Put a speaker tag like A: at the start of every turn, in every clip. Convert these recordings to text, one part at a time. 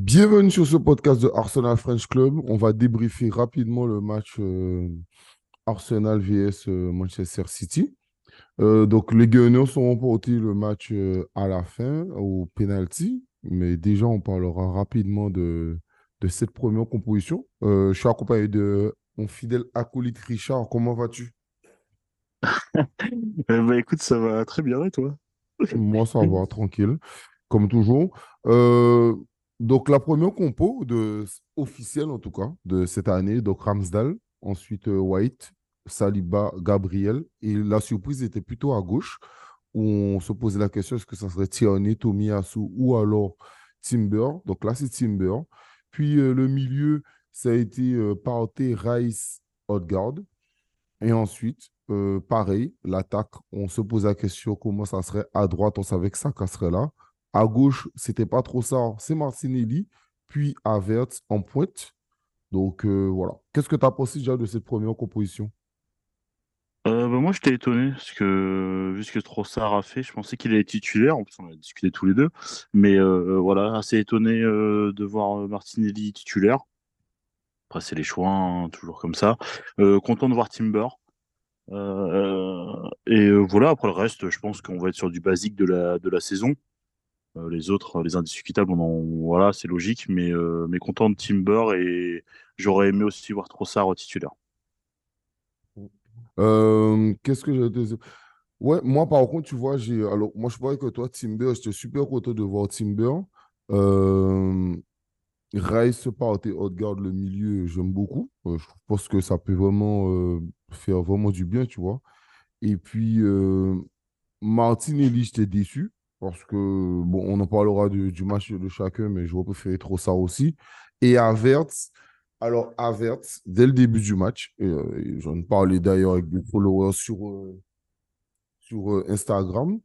A: Bienvenue sur ce podcast de Arsenal French Club. On va débriefer rapidement le match euh, Arsenal vs euh, Manchester City. Euh, donc, les Gunners sont remportés le match à la fin, au penalty. Mais déjà, on parlera rapidement de, de cette première composition. je suis accompagné de mon fidèle acolyte Richard. Comment vas-tu?
B: Bah, écoute, ça va très bien et toi?
A: Moi, ça va, tranquille, comme toujours. Euh, donc, la première compo de, officielle, en tout cas, de cette année, donc Ramsdale, ensuite euh, White, Saliba, Gabriel. Et la surprise était plutôt à gauche, où on se posait la question est-ce que ça serait Tierney, Tomiyasu ou alors Timber? Donc là, c'est Timber. Puis euh, le milieu, ça a été euh, Rice, Odegaard. Et ensuite, euh, pareil, l'attaque, on se pose la question comment ça serait. À droite, on savait que ça serait là. À gauche, c'était pas trop ça. C'est Martinelli, puis Havertz en pointe. Donc euh, voilà. Qu'est-ce que tu as pensé déjà de cette première composition?
B: Euh, bah, moi, j'étais étonné parce que vu ce que Trossard a fait, je pensais qu'il allait titulaire. En plus, on a discuté tous les deux. Mais euh, voilà, assez étonné de voir Martinelli titulaire. Après, c'est les choix, hein, toujours comme ça. content de voir Timber. et voilà, après le reste, je pense qu'on va être sur du basique de la saison. Euh, les autres, les indiscutables, voilà, c'est logique, mais, euh, mais content de Timber et j'aurais aimé aussi voir Trossard titulaire.
A: Euh, qu'est-ce que j'ai dit Ouais, moi par contre, tu vois, j'ai. Alors, moi je croyais que toi, Timber, j'étais super content de voir Timber. Euh... Rice part et Haute-Garde, le milieu, j'aime beaucoup. je pense que ça peut vraiment faire vraiment du bien, tu vois. Et puis, Martinelli, j'étais déçu. Parce que, bon, on en parlera du, match de chacun, mais je préférer trop ça aussi. Et Avertz, alors Avertz, dès le début du match, euh, j'en parlais d'ailleurs avec des followers sur, euh, sur euh, Instagram.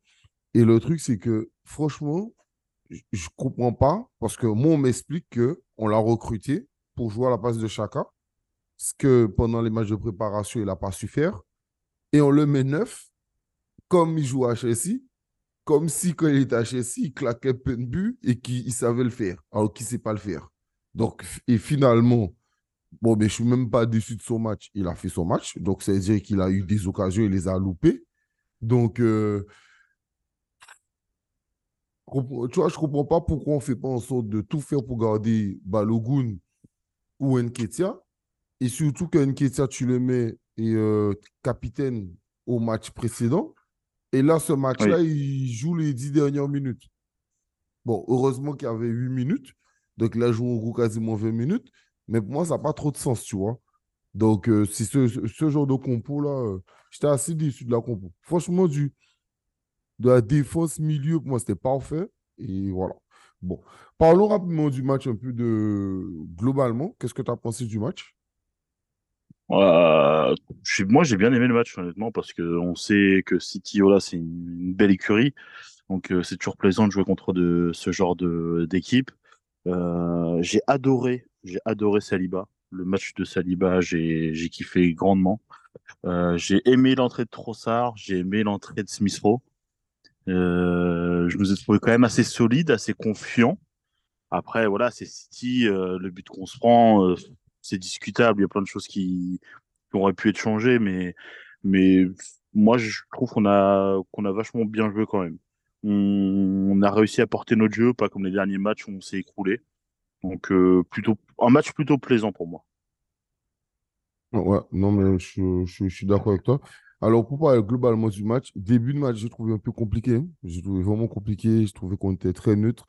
A: Et le truc, c'est que, franchement, je comprends pas, parce que moi, on m'explique qu'on l'a recruté pour jouer à la place de Chaka, ce que pendant les matchs de préparation, il n'a pas su faire. Et on le met neuf, comme il joue à Chelsea comme si quand il était à Chelsea, il claquait plein de buts et qu'il savait le faire, alors qu'il ne sait pas le faire. Donc, et finalement, bon, je ne suis même pas déçu de son match. Il a fait son match, donc ça veut dire qu'il a eu des occasions, il les a loupées. Donc, euh, tu vois, je ne comprends pas pourquoi on ne fait pas en sorte de tout faire pour garder Balogun ou Nketia. Et surtout que Nketia, tu le mets et, euh, capitaine au match précédent. Et là, ce match-là, il joue les dix dernières minutes. Bon, heureusement qu'il y avait huit minutes. Donc, il a joué au gros quasiment 20 minutes. Mais pour moi, ça n'a pas trop de sens, tu vois. Donc, euh, c'est ce, genre de compo-là, euh, j'étais assez déçu de la compo. Franchement, du, de la défense milieu, pour moi, c'était parfait. Et voilà. Bon. Parlons rapidement du match un peu de globalement. Qu'est-ce que tu as pensé du match?
B: Euh, moi, j'ai bien aimé le match, honnêtement, parce qu'on sait que City, voilà, c'est une, belle écurie. Donc, euh, c'est toujours plaisant de jouer contre de, ce genre d'équipe. Euh, j'ai adoré, j'ai adoré Saliba. Le match de Saliba, j'ai kiffé grandement. j'ai aimé l'entrée de Trossard, j'ai aimé l'entrée de Smith Rowe. je nous ai trouvé quand même assez solide, assez confiant. Après, voilà, c'est City, le but qu'on se prend, c'est discutable. Il y a plein de choses qui, auraient pu être changées, mais, mais moi, je trouve qu'on a, qu'on a vachement bien joué quand même. On, a réussi à porter notre jeu, pas comme les derniers matchs où on s'est écroulé. Donc, euh, plutôt, un match plutôt plaisant pour moi.
A: Ouais, non, mais je, suis d'accord avec toi. Alors, pour parler globalement du match, début de match, j'ai trouvé un peu compliqué. J'ai trouvé vraiment compliqué. Je trouvais qu'on était très neutre.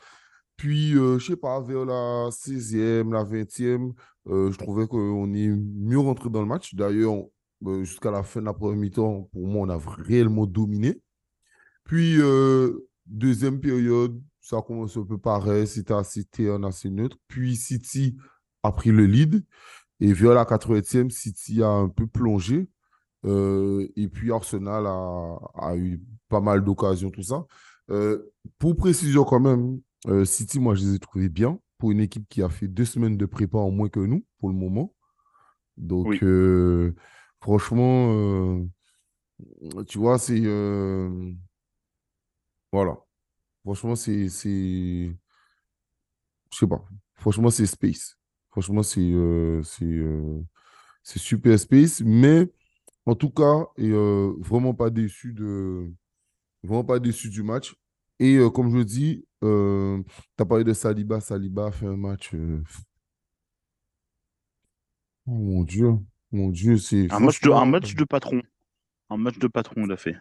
A: Puis, euh, je sais pas, vers la 16e, la 20e, euh, je trouvais qu'on est mieux rentré dans le match. D'ailleurs, euh, jusqu'à la fin de la première mi-temps, pour moi, on a réellement dominé. Puis, deuxième période, ça commence un peu pareil. C'était assez terne, assez neutre. Puis, City a pris le lead. Et vers la 80e, City a un peu plongé. et puis, Arsenal a, a eu pas mal d'occasions, tout ça. pour précision quand même, euh, City, moi, je les ai trouvés bien pour une équipe qui a fait deux semaines de prépa en moins que nous, pour le moment. Donc, euh, franchement, euh, tu vois, c'est. voilà. Franchement, c'est. Je sais pas. Franchement, c'est space. Franchement, c'est c'est super space. Mais en tout cas, et, vraiment pas déçu de vraiment pas déçu du match. Et euh, comme je dis, euh, tu as parlé de Saliba. Saliba a fait un match. euh, Oh mon Dieu. Mon Dieu, c'est.
B: Un match de, un
A: franchement-
B: match de patron. Un match de patron, il a fait.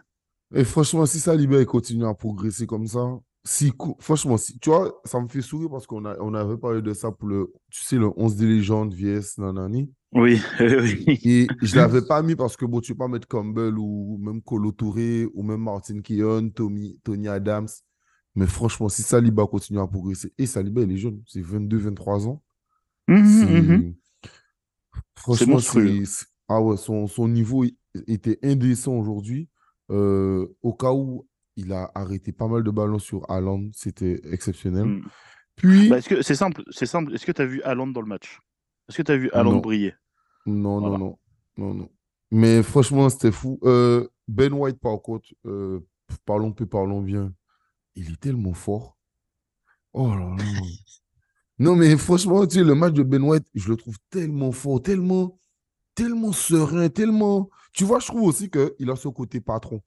A: Et franchement, si Saliba il continue à progresser comme ça, si, franchement, si, tu vois, ça me fait sourire parce qu'on a, on avait parlé de ça pour le, tu sais, le 11 des légendes, VS, nanani.
B: Oui, oui.
A: Et je l'avais pas mis parce que, bon, tu peux pas mettre Campbell ou même Colo Touré ou même Martin Keown, Tommy, Tony Adams. Mais franchement, si Saliba continue à progresser, et Saliba, il est jeune, c'est 22, 23 ans.
B: Mhm,
A: C'est-
B: mhm.
A: Franchement,
B: monstrueux.
A: c'est. c'est- Ah ouais, son, son niveau était indécent aujourd'hui. Euh, au cas où il a arrêté pas mal de ballons sur Haaland, c'était exceptionnel.
B: Mm.
A: Puis,
B: Bah, est-ce que c'est simple, c'est simple. Est-ce que tu as vu Haaland dans le match? Est-ce que tu as vu Haaland
A: Non.
B: briller?
A: Non,
B: voilà.
A: non, non, non, non. Mais franchement, c'était fou. Euh, Ben White, par contre, euh, parlons peu, parlons bien. Il est tellement fort. Oh là là. Non, mais franchement, tu sais, le match de Ben White, je le trouve tellement fort, tellement, tellement serein, tellement. Tu vois, je trouve aussi qu'il a ce côté patron.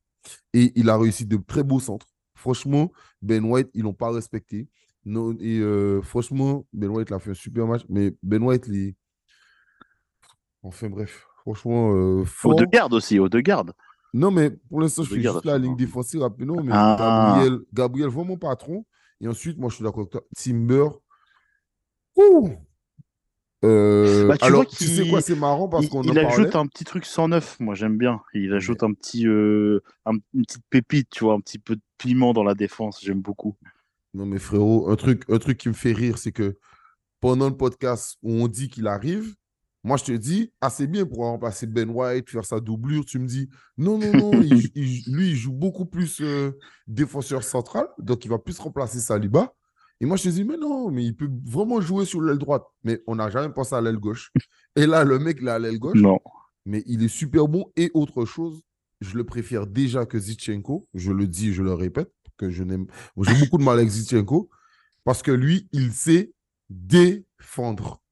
A: Et il a réussi de très beaux centres. Franchement, Ben White, ils l'ont pas respecté. Non, et euh, franchement, Ben White il a fait un super match. Mais Ben White, il... enfin bref, franchement, euh,
B: Au
A: fort.
B: de garde aussi, au de garde.
A: Non, mais pour l'instant, je fais
B: Regarde,
A: juste la ligne défensive rapidement. Mais
B: Ah.
A: Gabriel, Gabriel, vraiment patron. Et ensuite, moi, je suis d'accord avec toi. Timber. Ouh! Euh,
B: Bah, tu
A: alors,
B: vois
A: tu sais quoi, c'est marrant parce qu'on
B: il ajoute un petit truc 109, moi j'aime bien. Il ajoute un petit, euh, un- une petite pépite, tu vois, un petit peu de piment dans la défense, j'aime beaucoup.
A: Non, mais frérot, un truc, un truc qui me fait rire, c'est que pendant le podcast où on dit qu'il arrive, moi, je te dis, c'est bien pour remplacer Ben White, faire sa doublure. Tu me dis, non, non, non, il- il- lui, il joue beaucoup plus euh, défenseur central, donc il va plus remplacer Saliba. Et moi, je te dis, mais non, mais il peut vraiment jouer sur l'aile droite. Mais on n'a jamais pensé à l'aile gauche. Et là, le mec, il est à l'aile gauche,
B: Non.
A: mais il est super bon. Et autre chose, je le préfère déjà que Zichenko. Je le dis, je le répète, que je n'aime. J'ai beaucoup de mal avec Zichenko parce que lui, il sait défendre.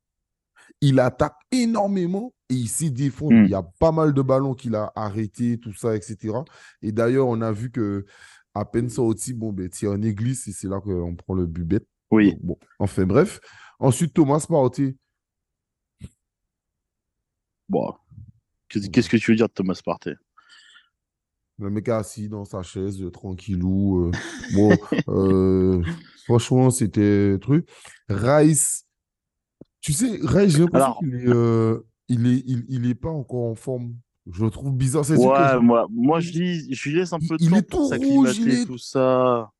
A: Il attaque énormément et il sait défendre.
B: Mm.
A: Il y a pas mal de ballons qu'il a arrêtés, tout ça, etc. Et d'ailleurs, on a vu que à peine sorti, bon, ben, en église, et c'est là qu'on prend le but bête.
B: Oui.
A: Bon, enfin, bref. Ensuite, Thomas Partey.
B: Bon. Qu'est-ce qu'est-ce que tu veux dire de Thomas Partey?
A: Le mec est assis dans sa chaise, euh, tranquillou. euh. Bon, euh, franchement, c'était truc. Rice, tu sais, Rice, j'ai l'impression qu'il est, euh, il est, il, il est pas encore en forme. Je le trouve bizarre. Que
B: Ouais, moi, moi je, lis, je lui laisse un
A: Il-
B: peu de
A: il
B: temps
A: est
B: pour
A: tout rouge, il
B: s'acclimater,
A: est-
B: tout ça.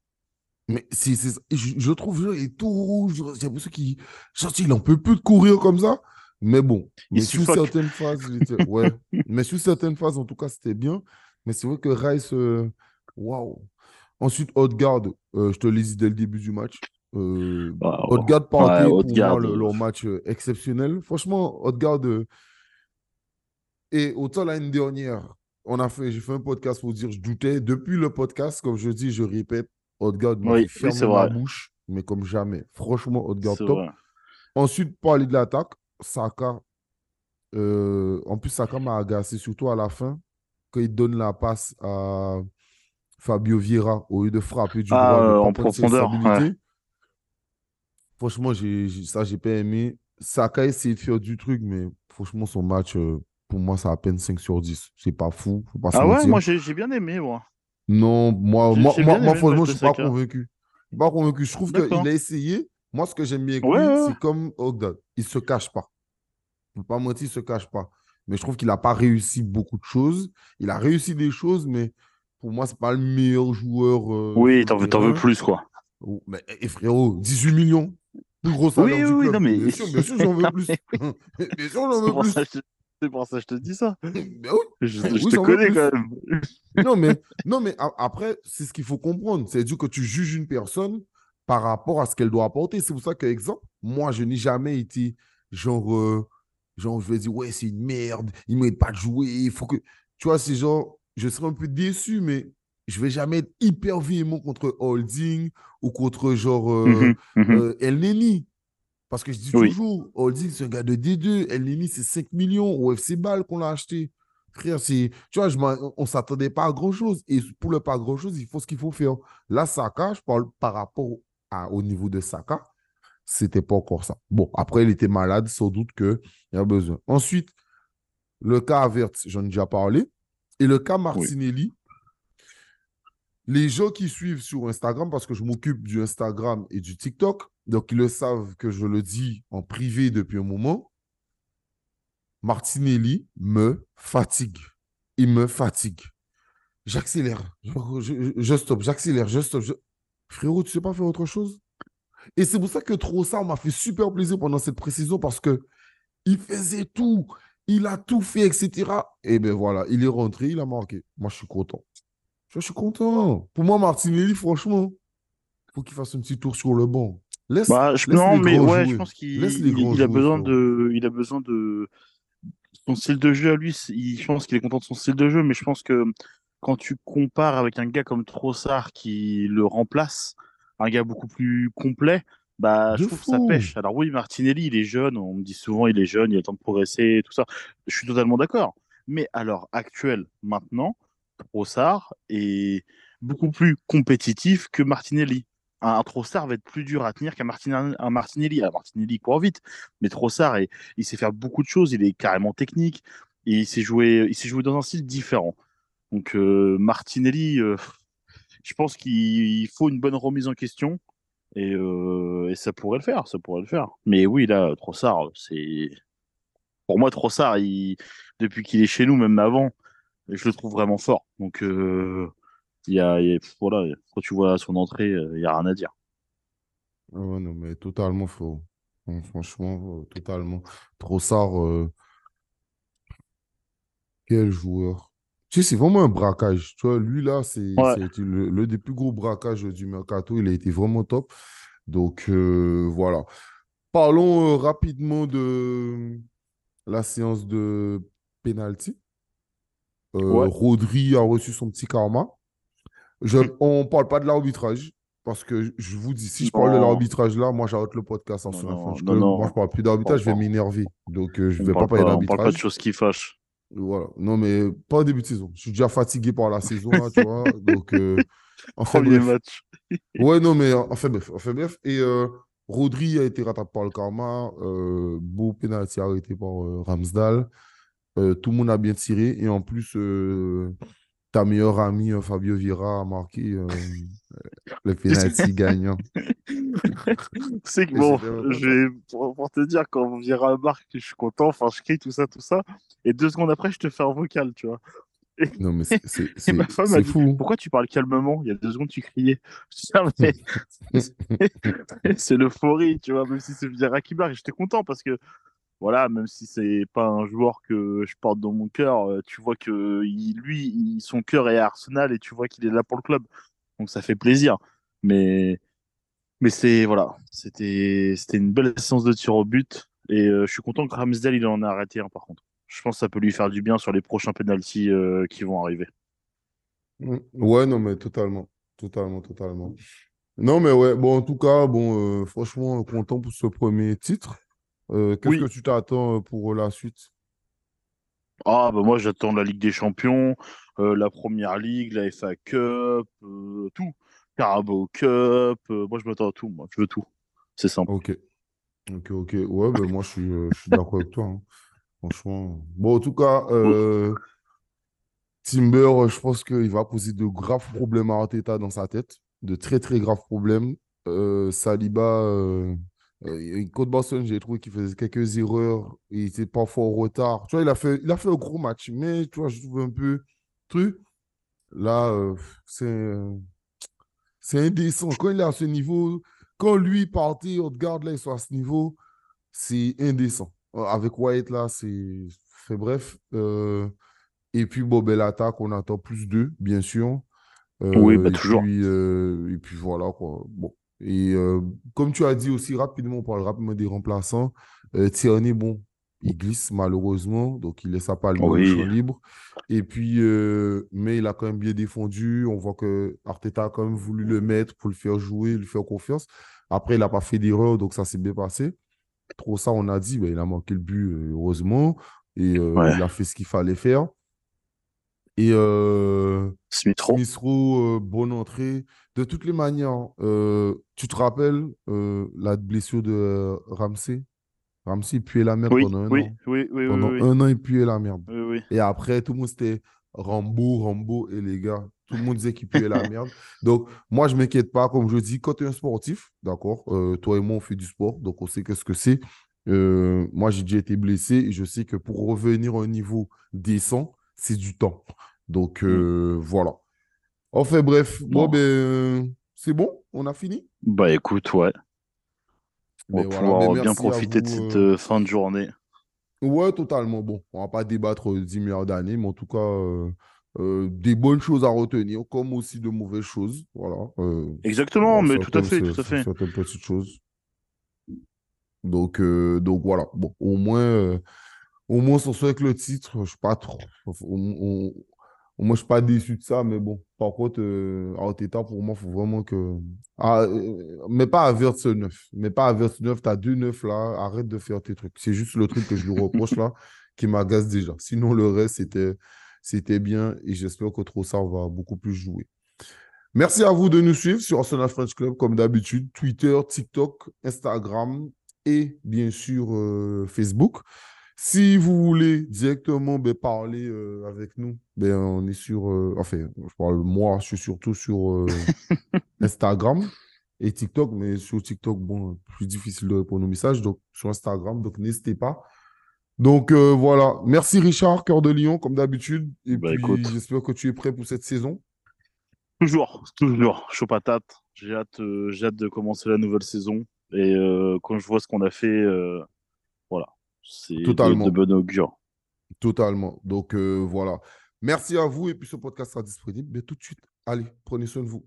A: Mais c'est, c'est- je, je trouve il est tout rouge. J'ai l'impression qu'il il en peut plus de courir comme ça. Mais bon,
B: Il
A: mais sur
B: suffoque.
A: certaines phases, il était- ouais. mais sur certaines phases, en tout cas, c'était bien. Mais c'est vrai que Rice, waouh. Ensuite, Odegaard, euh, je te l'ai dit dès le début du match. Euh,
B: Bah,
A: Odegaard Partey,
B: ouais,
A: pour
B: Odegaard,
A: moi, le- leur match euh, exceptionnel. Franchement, Odegaard, euh, et autant l'année dernière, on a fait, j'ai fait un podcast pour dire je doutais. Depuis le podcast, comme je dis, je répète, Odegaard m'a
B: Oui,
A: ma
B: vrai.
A: bouche, mais comme jamais. Franchement, Odegaard top.
B: vrai.
A: Ensuite, parler de l'attaque, Saka. euh, en plus, Saka m'a agacé, surtout à la fin, quand il donne la passe à Fabio Vieira au lieu de frapper du
B: Ah,
A: droit,
B: euh, en profondeur.
A: Franchement, j'ai, j'ai- ça, j'ai pas aimé. Saka a essayé de faire du truc, mais franchement, son match, euh, pour moi, c'est à peine 5 sur 10. C'est pas fou, faut pas se
B: Ah ouais,
A: mentir.
B: moi j'ai j'ai bien aimé, moi.
A: Non, moi,
B: J'ai-
A: moi,
B: j'ai
A: moi, franchement, je suis pas convaincu. Je suis pas convaincu. Je trouve
B: D'accord.
A: qu'il a essayé. Moi, ce que j'aime bien avec
B: Ouais,
A: lui,
B: ouais, ouais.
A: c'est comme Ogdad. Il se cache pas. Je ne pas mentir, il se cache pas. Mais je trouve qu'il n'a pas réussi beaucoup de choses. Il a réussi des choses, mais pour moi, c'est pas le meilleur joueur. euh,
B: Oui, t'en veux, t'en veux plus, quoi.
A: Mais et frérot, 18 millions. Plus gros salaire
B: Oui,
A: du
B: oui,
A: club.
B: non, mais-
A: Bien sûr, bien sûr, j'en veux plus. bien sûr, j'en
B: C'est
A: veux plus.
B: je- c'est pour ça que je te dis ça.
A: Ben oui.
B: Je, je
A: Oui,
B: te connais quand même.
A: Non, mais, non, mais a- après, c'est ce qu'il faut comprendre. C'est-à-dire que tu juges une personne par rapport à ce qu'elle doit apporter. C'est pour ça que, exemple, moi, je n'ai jamais été genre, euh, genre, je vais dire, ouais, c'est une merde, il ne mérite pas de jouer, il faut que. Tu vois, c'est genre, je serais un peu déçu, mais je vais jamais être hyper véhément contre Holding ou contre genre euh,
B: Mhm, mhm.
A: euh, El Neni. Parce que je dis toujours, Holding, c'est un gars de D2. Elneny, c'est 5 millions au FC Ball qu'on l'a acheté. Frère, tu vois, je on ne s'attendait pas à grand-chose. Et pour le pas grand-chose, il faut ce qu'il faut faire. Là, Saka, je parle par rapport au niveau de Saka, c'était pas encore ça. Bon, après, il était malade, sans doute qu'il y a besoin. Ensuite, le cas Avert, j'en ai déjà parlé. Et le cas Martinelli, les gens qui suivent sur Instagram, parce que je m'occupe du Instagram et du TikTok, donc ils le savent que je le dis en privé depuis un moment, Martinelli me fatigue. Il me fatigue. J'accélère. Je, stoppe. J'accélère. Je stoppe. Frérot, tu sais pas faire autre chose? Et c'est pour ça que Trossard m'a fait super plaisir pendant cette précision parce que il faisait tout. Il a tout fait, etc. Et bien voilà, il est rentré, il a marqué. Moi, je suis content. Je suis content. Pour moi, Martinelli, franchement, il faut qu'il fasse un petit tour sur le banc.
B: Laisse, bah, non, mais ouais, je pense qu'il a besoin de, il a besoin de son style de jeu à lui. je pense qu'il est content de son style de jeu, mais je pense que quand tu compares avec un gars comme Trossard qui le remplace, un gars beaucoup plus complet, bah, je trouve que ça pêche. Alors oui, Martinelli, il est jeune, on me dit souvent il est jeune, il a le temps de progresser, tout ça. Je suis totalement d'accord. Mais à l'heure actuelle, maintenant, Trossard est beaucoup plus compétitif que Martinelli. Un, Trossard va être plus dur à tenir qu'un Martinelli. Un Martinelli, un Martinelli court vite, mais Trossard, il sait faire beaucoup de choses, il est carrément technique, il s'est joué, il s'est joué dans un style différent. Donc euh, Martinelli, euh, je pense qu'il faut une bonne remise en question. Euh, et, ça pourrait le faire, ça pourrait le faire. Mais oui, là, Trossard, c'est. Pour moi, Trossard, depuis qu'il est chez nous, même avant, je le trouve vraiment fort. Donc, euh, il y, a, voilà, quand tu vois son entrée, euh, il n'y a rien à dire.
A: Ah non, mais totalement faux. franchement, totalement. Trossard, quel joueur. Tu sais, c'est vraiment un braquage. Tu vois, lui, là, c'est le, des plus gros braquages du mercato. Il a été vraiment top. Donc, euh, voilà. Parlons euh, rapidement de la séance de penalty. Euh, Rodri a reçu son petit karma. Je, on ne parle pas de l'arbitrage. Parce que je vous dis, si je parle de l'arbitrage là, moi j'arrête le podcast en fin. Moi je ne parle plus d'arbitrage, je vais m'énerver. Donc je ne vais pas parler d'arbitrage. On
B: parle pas de choses qui fâchent.
A: Voilà. Non, mais pas au début de saison. Je suis déjà fatigué par la saison, là, tu vois. Donc, euh,
B: enfin, Premier match.
A: ouais, non, mais enfin bref. Enfin, bref. Et euh, Rodri a été rattrapé par le karma. Euh, beau pénalty arrêté par euh, tout le monde a bien tiré. Et en plus, ta meilleure amie, Fabio Vira, a marqué le penalty gagnant.
B: c'est que bon, je pour, te dire, quand Vira marque, je suis content, enfin, je crie tout ça, tout ça. Et deux secondes après, je te fais un vocal, tu vois.
A: Et... Non, mais c'est
B: ma femme a dit, fou. pourquoi tu parles calmement? Il y a deux secondes, tu criais. c'est l'euphorie, tu vois, même si c'est Vira qui marque. J'étais content parce que voilà, même si c'est pas un joueur que je porte dans mon cœur, euh, tu vois que lui, son cœur est à Arsenal et tu vois qu'il est là pour le club. Donc ça fait plaisir. Mais, mais c'est voilà, c'était une belle séance de tir au but et euh, je suis content que Ramsdale il en a arrêté un par contre. Je pense que ça peut lui faire du bien sur les prochains penalties euh, qui vont arriver.
A: Mmh. Ouais, non mais totalement, totalement, totalement. Non mais ouais, bon en tout cas, bon franchement content pour ce premier titre. Euh, qu'est-ce que tu t'attends euh, pour la suite?
B: Ah, bah moi j'attends la Ligue des Champions, euh, la Première Ligue, la FA Cup, tout. Carabao Cup, moi je m'attends à tout, moi je veux tout. C'est simple.
A: Ok. Ok, ok. Ouais, bah, moi je suis, suis d'accord avec toi. Hein. Franchement. Bon, en tout cas, Timber, je pense qu'il va poser de graves problèmes à Arteta dans sa tête. De très, très graves problèmes. Saliba euh, contre Boston, j'ai trouvé qu'il faisait quelques erreurs. Il était parfois en retard. Tu vois, il a fait, il a fait un gros match, mais tu vois, je trouve un peu truc. Là, euh, c'est c'est indécent. Quand il est à ce niveau, quand lui partait, garde là, il soit à ce niveau, c'est indécent. Euh, avec White, là, c'est. Fait bref. et puis, bon, belle attaque, on attend plus d'eux, bien sûr.
B: oui, bah, toujours.
A: et puis voilà, quoi. Bon. Et euh, comme tu as dit aussi rapidement, on parle rapidement des remplaçants. Euh, Tierney, bon, il glisse malheureusement, donc il laisse pas le champ libre. Et puis, euh, mais il a quand même bien défendu. On voit que Arteta a quand même voulu le mettre pour le faire jouer, lui faire confiance. Après, il n'a pas fait d'erreur, donc ça s'est bien passé. trop ça, on a dit, ben, il a manqué le but, euh, heureusement. Et euh,
B: Ouais.
A: il a fait ce qu'il fallait faire. Et euh,
B: Smith Rowe.
A: Smith Rowe, euh, bonne entrée. De toutes les manières, euh, tu te rappelles euh, la blessure de euh, Ramsey? Ramsey puait la merde
B: Oui,
A: pendant un
B: oui,
A: an.
B: oui, oui, oui,
A: Pendant
B: oui,
A: un an, il puait la merde.
B: oui, oui.
A: Et après, tout le monde c'était Rambo, Rambo. Et les gars, tout le monde disait qu'il puait la merde. Donc, moi, je ne m'inquiète pas. Comme je dis, quand tu es un sportif, d'accord, euh, toi et moi, on fait du sport, donc on sait qu'est-ce que c'est. Euh, moi, j'ai déjà été blessé et je sais que pour revenir à un niveau décent, c'est du temps. Donc, euh, voilà. Enfin, bref, bon, ben, c'est bon, on a fini.
B: Bah écoute, ouais. On
A: Ben
B: va
A: voilà,
B: pouvoir
A: ben
B: bien
A: merci à
B: profiter de cette
A: euh,
B: euh, fin de journée.
A: Ouais, totalement. Bon, on va pas débattre euh, 10 milliards d'années, mais en tout cas, euh, euh, des bonnes choses à retenir, comme aussi de mauvaises choses. Voilà.
B: Exactement, mais tout à fait,
A: c'est-
B: tout à fait.
A: Certaines petites choses. Donc, donc voilà. Bon, au moins, au moins, ce avec le titre, je suis pas trop. Moins, je suis pas déçu de ça, mais bon. Par contre, euh, Arteta, pour moi, il faut vraiment que. Ah, euh, mais pas à Verts 9. Mais pas à Verts 9, tu as deux 9 là. Arrête de faire tes trucs. C'est juste le truc que je lui reproche là, qui m'agace déjà. Sinon, le reste, c'était, c'était bien et j'espère que Trossard va beaucoup plus jouer. Merci à vous de nous suivre sur Arsenal French Club, comme d'habitude, Twitter, TikTok, Instagram et bien sûr euh, Facebook. Si vous voulez directement ben, parler euh, avec nous, ben, on est sur. euh, enfin, je parle moi, je suis surtout sur euh, Instagram et TikTok, mais sur TikTok, bon, plus difficile de répondre aux messages, donc sur Instagram, donc n'hésitez pas. Donc euh, voilà. Merci Richard, Cœur de Lion, comme d'habitude. Et
B: Bah,
A: puis
B: écoute.
A: j'espère que tu es prêt pour cette saison.
B: Toujours, toujours, chaud patate. J'ai hâte, euh, j'ai hâte de commencer la nouvelle saison. Et euh, quand je vois ce qu'on a fait, euh, voilà, c'est de, bon augure.
A: Totalement. Donc euh, voilà. Merci à vous et puis ce podcast sera disponible mais tout de suite. Allez, prenez soin de vous.